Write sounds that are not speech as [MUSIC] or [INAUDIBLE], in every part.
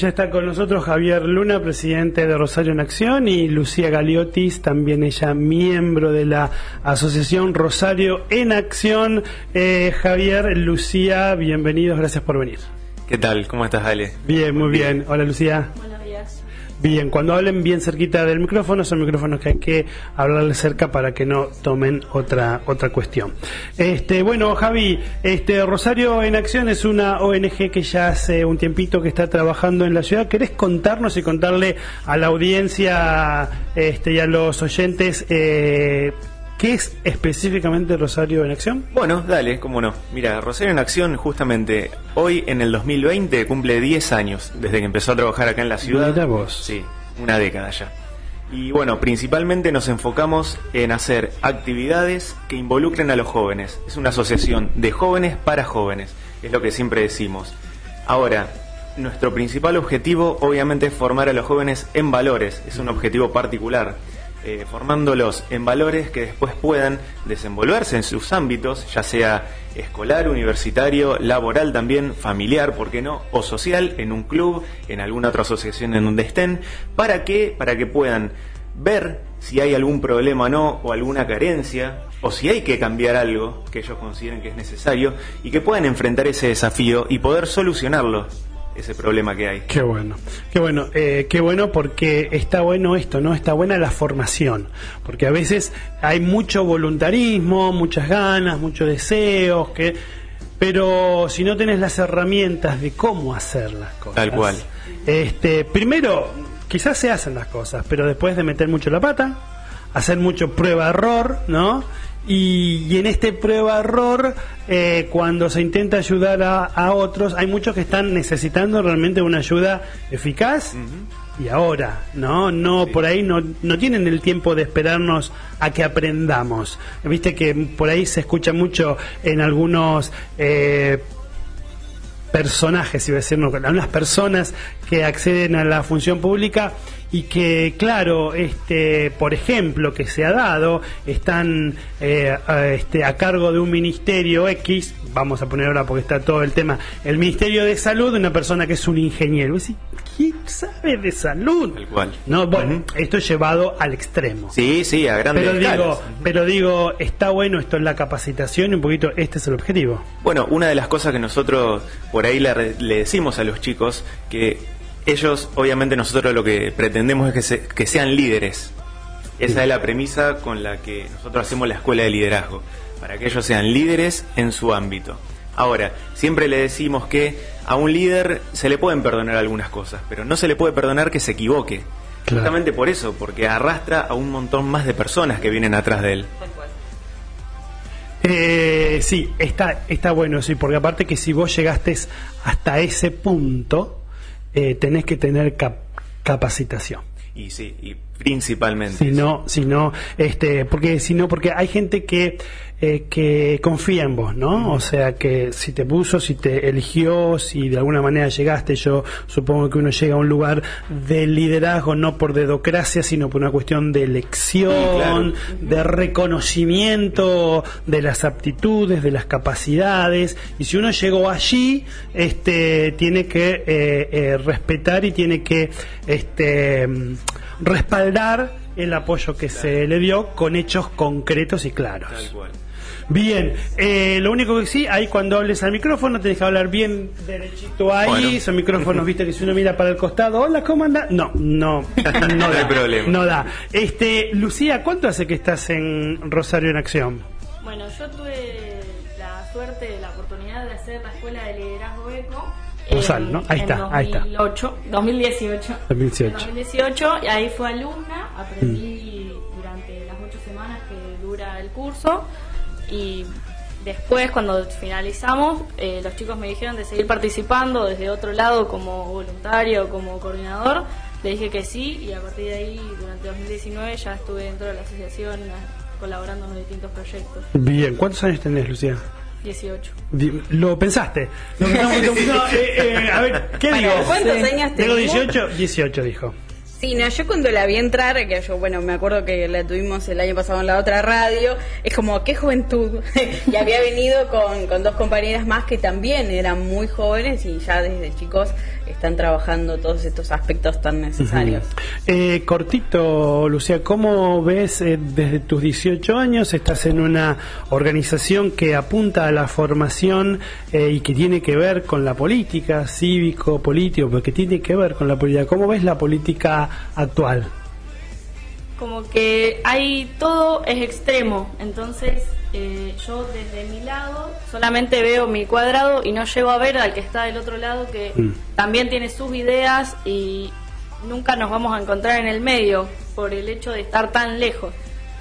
Ya está con nosotros Javier Luna, presidente de Rosario en Acción, y Lucía Galiotis, también ella miembro de la Asociación Rosario en Acción. Eh, Javier, Lucía, bienvenidos, gracias por venir. ¿Qué tal? ¿Cómo estás, Ale? Bien, muy bien. Hola, Lucía. Días. Bien, cuando hablen bien cerquita del micrófono, son micrófonos que hay que hablarle cerca para que no tomen otra otra cuestión. Este, bueno, Javi, este Rosario en Acción es una ONG que ya hace un tiempito que está trabajando en la ciudad. ¿Querés contarnos y contarle a la audiencia este, y a los oyentes eh, qué es específicamente Rosario en Acción? Bueno, dale, cómo no. Mira, Rosario en Acción justamente hoy en el 2020 cumple 10 años desde que empezó a trabajar acá en la ciudad. Mira vos. Sí, una década ya. Y bueno, principalmente nos enfocamos en hacer actividades que involucren a los jóvenes. Es una asociación de jóvenes para jóvenes, es lo que siempre decimos. Ahora, nuestro principal objetivo obviamente es formar a los jóvenes en valores, es un objetivo particular. Eh, formándolos en valores que después puedan desenvolverse en sus ámbitos, ya sea escolar, universitario, laboral también, familiar, ¿por qué no? O social, en un club, en alguna otra asociación en donde estén. ¿Para qué? Para que puedan ver si hay algún problema o no, o alguna carencia, o si hay que cambiar algo que ellos consideren que es necesario, y que puedan enfrentar ese desafío y poder solucionarlo, ese problema que hay. Qué bueno, qué bueno, eh, qué bueno porque está bueno esto, ¿no? Está buena la formación, porque a veces hay mucho voluntarismo, muchas ganas, muchos deseos, que, pero si no tenés las herramientas de cómo hacer las cosas. Tal cual. Este, primero, quizás se hacen las cosas, pero después de meter mucho la pata, hacer mucho prueba-error, ¿no? Y, y en este prueba-error, eh, cuando se intenta ayudar a, a otros, hay muchos que están necesitando realmente una ayuda eficaz y ahora, ¿no? No, por ahí no, no tienen el tiempo de esperarnos a que aprendamos. Viste que por ahí se escucha mucho en algunos... Eh, personajes, iba a decir, no, algunas personas que acceden a la función pública y que, claro, este, por ejemplo, que se ha dado, están eh, a, este, a cargo de un ministerio X, vamos a poner ahora porque está todo el tema, el Ministerio de Salud, una persona que es un ingeniero. Y ¿Quién sabe de salud? Tal cual. No, bueno, esto es llevado al extremo. Sí, sí, a grandes Pero escalas. digo, pero digo, está bueno esto en la capacitación y un poquito este es el objetivo. Bueno, una de las cosas que nosotros por ahí le decimos a los chicos, que ellos, obviamente nosotros lo que pretendemos es que, se- que sean líderes. Esa es la premisa con la que nosotros hacemos la escuela de liderazgo, para que ellos sean líderes en su ámbito. Ahora, siempre le decimos que a un líder se le pueden perdonar algunas cosas, pero no se le puede perdonar que se equivoque. Claro. Justamente por eso, porque arrastra a un montón más de personas que vienen atrás de él. Eh, sí, está, está bueno, sí, porque aparte que si vos llegaste hasta ese punto, eh, tenés que tener cap- capacitación. Y sí, y principalmente. Si no, si no, este, porque si no, porque hay gente que eh, que confía en vos, ¿no? O sea que si te puso, si te eligió, si de alguna manera llegaste, yo supongo que uno llega a un lugar de liderazgo no por dedocracia, sino por una cuestión de elección, de reconocimiento de las aptitudes, de las capacidades, y si uno llegó allí, este, tiene que eh, eh, respetar y tiene que, este, mm, respaldar el apoyo que se le dio con hechos concretos y claros. Tal cual. Bien, eh, lo único que sí, ahí cuando hables al micrófono tenés que hablar bien derechito ahí, Bueno. esos micrófonos, viste que si uno mira para el costado, hola, ¿cómo anda? No, no, [LAUGHS] no, hay da, problema. No da. Este, Lucía, ¿cuánto hace que estás en Rosario en Acción? Bueno, yo tuve la suerte, la oportunidad de hacer la escuela de liderazgo. Rosal, ¿no? Ahí en está, ahí está. 2008, 2018. 2018. En 2018, y ahí fui alumna, aprendí durante las ocho semanas que dura el curso y después cuando finalizamos eh, los chicos me dijeron de seguir participando desde otro lado como voluntario, como coordinador le dije que sí y a partir de ahí, durante 2019, ya estuve dentro de la asociación colaborando en distintos proyectos. Bien, ¿cuántos años tenés, Lucía? 18. Lo pensaste. [LAUGHS] No, eh, eh, a ver, ¿qué digo? ¿Cuántos años tenés? Tengo 18, 18 dijo. Sí, no, yo cuando la vi entrar, que yo, bueno, me acuerdo que la tuvimos el año pasado en la otra radio, es como, qué juventud. [LAUGHS] y había venido con, con dos compañeras más que también eran muy jóvenes y ya desde chicos están trabajando todos estos aspectos tan necesarios. eh, cortito, Lucía, ¿cómo ves eh, desde tus 18 años? Estás en una organización que apunta a la formación eh, y que tiene que ver con la política, cívico, político, porque tiene que ver con la política. ¿Cómo ves la política actual? Como que hay todo es extremo, entonces eh, yo desde mi lado solamente veo mi cuadrado y no llego a ver al que está del otro lado que mm. también tiene sus ideas y nunca nos vamos a encontrar en el medio por el hecho de estar tan lejos.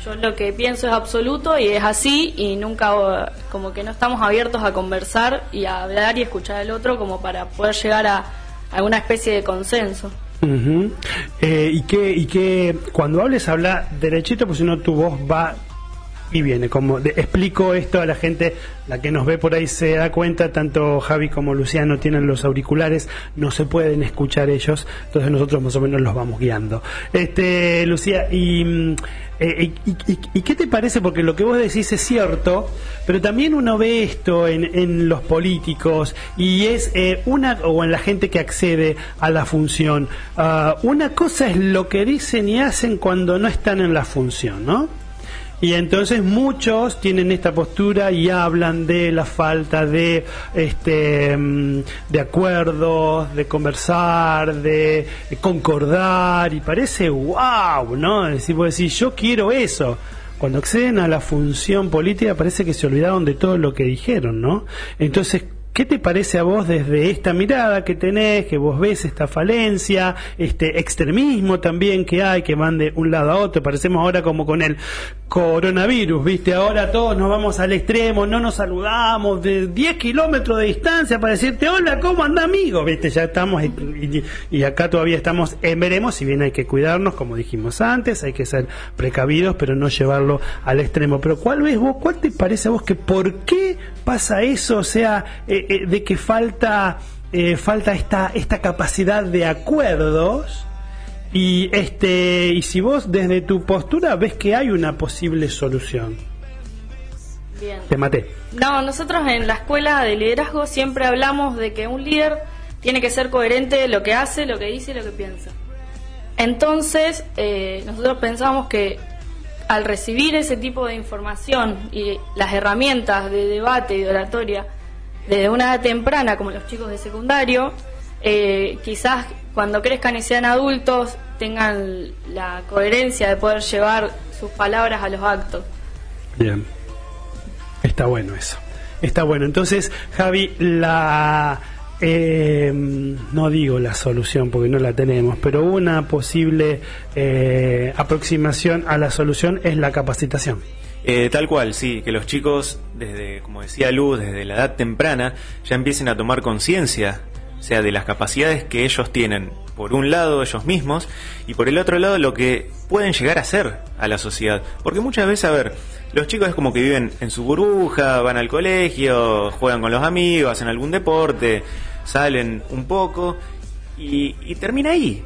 Yo lo que pienso es absoluto y es así y nunca como que no estamos abiertos a conversar y a hablar y escuchar al otro como para poder llegar a alguna especie de consenso. Eh, y que y que cuando hables habla derechito, pues si no tu voz va y viene. Como explico esto a la gente, la que nos ve por ahí se da cuenta, tanto Javi como Luciano tienen los auriculares, no se pueden escuchar ellos, entonces nosotros más o menos los vamos guiando. Este, Lucía, y, mm, eh, y, qué te parece? Porque lo que vos decís es cierto, pero también uno ve esto en, en los políticos y es eh, una, o en la gente que accede a la función. Ah, una cosa es lo que dicen y hacen cuando no están en la función, ¿no? Y entonces muchos tienen esta postura y hablan de la falta de este mm, de acuerdos, de conversar, de concordar y parece wow, ¿no? Decir, vos decís, yo quiero eso. Cuando acceden a la función política parece que se olvidaron de todo lo que dijeron, ¿no? Entonces, ¿Qué te parece a vos desde esta mirada que tenés, que vos ves esta falencia, este extremismo también que hay, que van de un lado a otro? Parecemos ahora como con el coronavirus, ¿viste? Ahora todos nos vamos al extremo, no nos saludamos de 10 kilómetros de distancia para decirte, hola, ¿cómo anda amigo? ¿Viste? Ya estamos, y, acá todavía estamos en veremos, si bien hay que cuidarnos, como dijimos antes, hay que ser precavidos, pero no llevarlo al extremo. Pero ¿cuál ves vos, cuál te parece a vos que por qué pasa eso? O sea, eh, de que falta, eh, falta esta, esta capacidad de acuerdos y, este, y si vos desde tu postura ves que hay una posible solución. Bien. Te maté. No, nosotros en la escuela de liderazgo siempre hablamos de que un líder tiene que ser coherente lo que hace, lo que dice y lo que piensa. Entonces, eh, nosotros pensamos que al recibir ese tipo de información y las herramientas de debate y de oratoria desde una edad temprana, como los chicos de secundario, eh, quizás cuando crezcan y sean adultos tengan la coherencia de poder llevar sus palabras a los actos. Bien, está bueno eso. Está bueno. Entonces, Javi, la... Eh, no digo la solución porque no la tenemos, pero una posible eh, aproximación a la solución es la capacitación. Eh, tal cual, sí, que los chicos, desde, como decía Luz, desde la edad temprana, ya empiecen a tomar conciencia o sea, de las capacidades que ellos tienen, por un lado ellos mismos, y por el otro lado lo que pueden llegar a ser a la sociedad. Porque muchas veces, a ver, los chicos es como que viven en su burbuja, van al colegio, juegan con los amigos, hacen algún deporte, salen un poco, y, y termina ahí.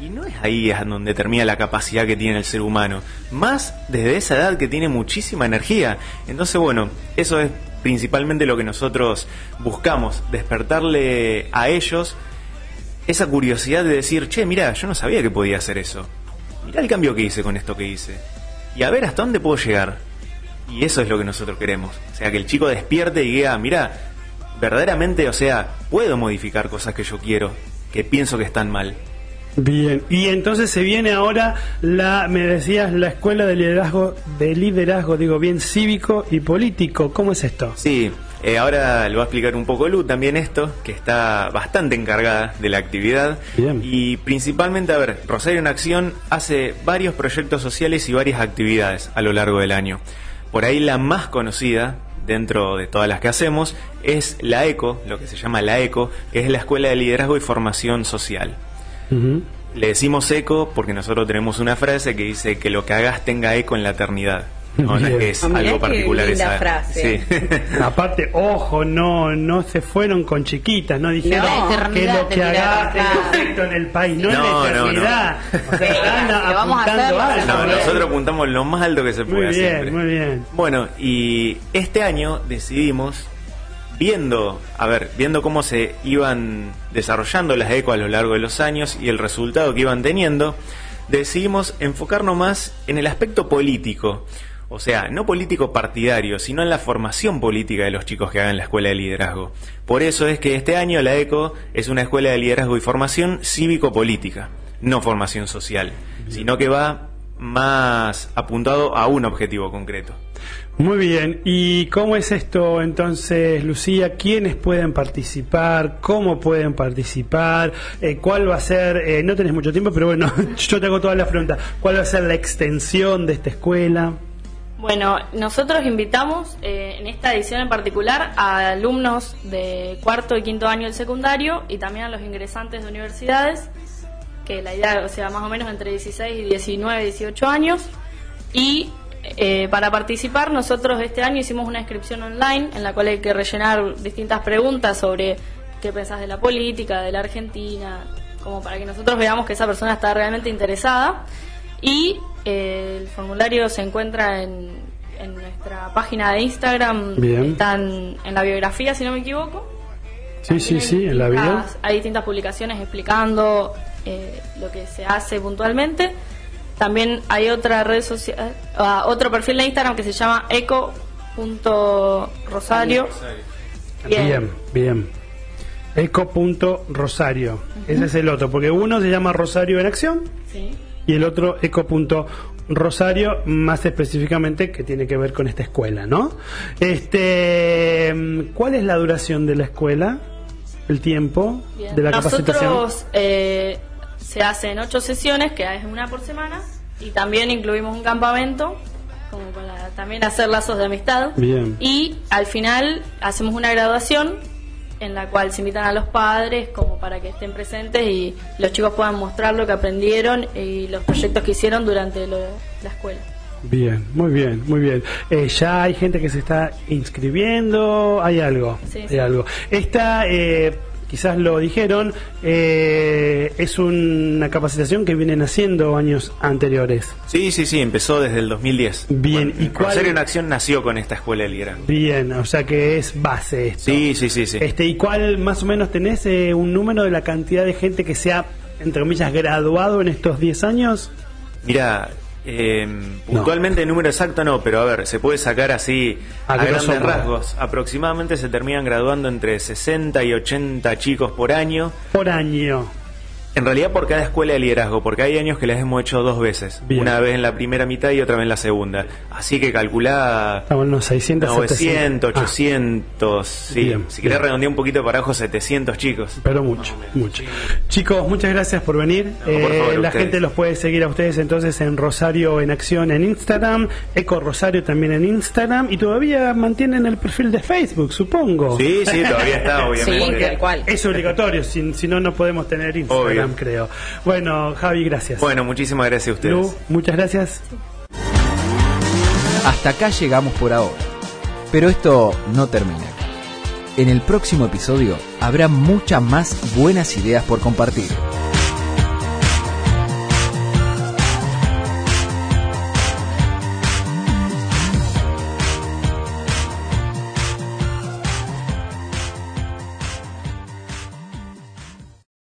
Y no es ahí donde termina la capacidad que tiene el ser humano, más desde esa edad que tiene muchísima energía. Entonces, bueno, eso es principalmente lo que nosotros buscamos, despertarle a ellos esa curiosidad de decir, che, mira, yo no sabía que podía hacer eso. Mira el cambio que hice con esto que hice. Y a ver hasta dónde puedo llegar. Y eso es lo que nosotros queremos. O sea, que el chico despierte y diga, mira, verdaderamente, o sea, puedo modificar cosas que yo quiero, que pienso que están mal. Bien, y entonces se viene ahora la, me decías, la escuela de liderazgo, de liderazgo, digo bien, cívico y político. ¿Cómo es esto? Sí, eh, ahora lo va a explicar un poco Lu también esto, que está bastante encargada de la actividad. Bien. Y principalmente, a ver, Rosario en Acción hace varios proyectos sociales y varias actividades a lo largo del año. Por ahí la más conocida dentro de todas las que hacemos es la ECO, lo que se llama la ECO, que es la Escuela de Liderazgo y Formación Social. Le decimos eco porque nosotros tenemos una frase que dice que lo que hagas tenga eco en la eternidad. No, no es que es Ah, mirá algo particular esa. frase. Sí. [LAUGHS] Aparte, ojo, no no se fueron con chiquitas, no dijeron No, que lo que haga efecto en el país, no, No, en la no. eternidad. O sea, están Que vamos a apuntando alto. No, Muy bien. nosotros apuntamos lo más alto que se Muy pueda bien, siempre. muy bien. Bueno, y este año decidimos, viendo, a ver, viendo cómo se iban desarrollando las eco a lo largo de los años y el resultado que iban teniendo, decidimos enfocarnos más en el aspecto político. O sea, no político partidario, sino en la formación política de los chicos que hagan la escuela de liderazgo. Por eso es que este año la ECO es una escuela de liderazgo y formación cívico-política, no formación social, sino que va más apuntado a un objetivo concreto. Muy bien, ¿y cómo es esto entonces, Lucía? ¿Quiénes pueden participar? ¿Cómo pueden participar? Eh, ¿Cuál va a ser? eh, no tenés mucho tiempo, pero bueno, [LAUGHS] yo te hago todas las preguntas. ¿Cuál va a ser la extensión de esta escuela? Bueno, nosotros invitamos eh, en esta edición en particular a alumnos de cuarto y quinto año del secundario y también a los ingresantes de universidades, que la idea, o sea, más o menos entre 16 y 19, 18 años. Y eh, para participar, nosotros este año hicimos una inscripción online en la cual hay que rellenar distintas preguntas sobre qué pensás de la política, de la Argentina, como para que nosotros veamos que esa persona está realmente interesada. Y eh, el formulario se encuentra en, en nuestra página de Instagram, Bien. están en la biografía, si no me equivoco. Sí, sí, sí, en la distintas- Hay distintas publicaciones explicando eh, lo que se hace puntualmente. También hay otra red social, ah, otro perfil de Instagram que se llama eco.rosario. Bien, bien. Eco.rosario. Ese es el otro, porque uno se llama Rosario en Acción Sí. y el otro Eco.rosario, más específicamente que tiene que ver con esta escuela, ¿no? Este, ¿Cuál es la duración de la escuela? ¿El tiempo Bien. de la capacitación? Nosotros eh, se hacen ocho sesiones, que es una por semana, y también incluimos un campamento, como para también hacer lazos de amistad. Bien. Y al final hacemos una graduación en la cual se invitan a los padres como para que estén presentes y los chicos puedan mostrar lo que aprendieron y los proyectos que hicieron durante lo- la escuela. Bien, muy bien, muy bien. Eh, ya hay gente que se está inscribiendo, hay algo, Sí, hay sí. algo. Esta, eh, quizás lo dijeron, eh, es una capacitación que vienen haciendo años anteriores. Sí, sí, sí, empezó desde el 2010. Bien, ¿y cuál- en Acción nació con esta escuela de liderazgo. Bien, o sea que es base esto. Sí, sí, sí, sí. Este, ¿Y cuál más o menos tenés eh, un número de la cantidad de gente que se ha, entre comillas, graduado en estos 10 años? Mira, eh, puntualmente el número exacto no, pero a ver, se puede sacar así A grandes rasgos. Aproximadamente se terminan graduando entre 60 y 80 chicos por año. Por año. En realidad por cada escuela de liderazgo, porque hay años que las hemos hecho dos veces. Bien. Una vez en la primera mitad y otra vez en la segunda. Así que calculá Estamos en unos 600, 900, 700. Ah, 800, sí. Bien, si querés redondear un poquito para abajo, 700 chicos. Pero mucho, mucho. Chicos, muchas gracias por venir. Eh, favor, la ustedes. gente los puede seguir a ustedes entonces en Rosario en Acción en Instagram, Eco Rosario también en Instagram y todavía mantienen el perfil de Facebook, supongo. Sí, sí, todavía está, [LAUGHS] obviamente. Sí, tal cual. Es obligatorio, si, si no, no podemos tener Instagram, Obvio. Creo. Bueno, Javi, gracias. Bueno, muchísimas gracias a ustedes. Lu, muchas gracias. Hasta acá llegamos por ahora. Pero esto no termina. En el próximo episodio habrá muchas más buenas ideas por compartir.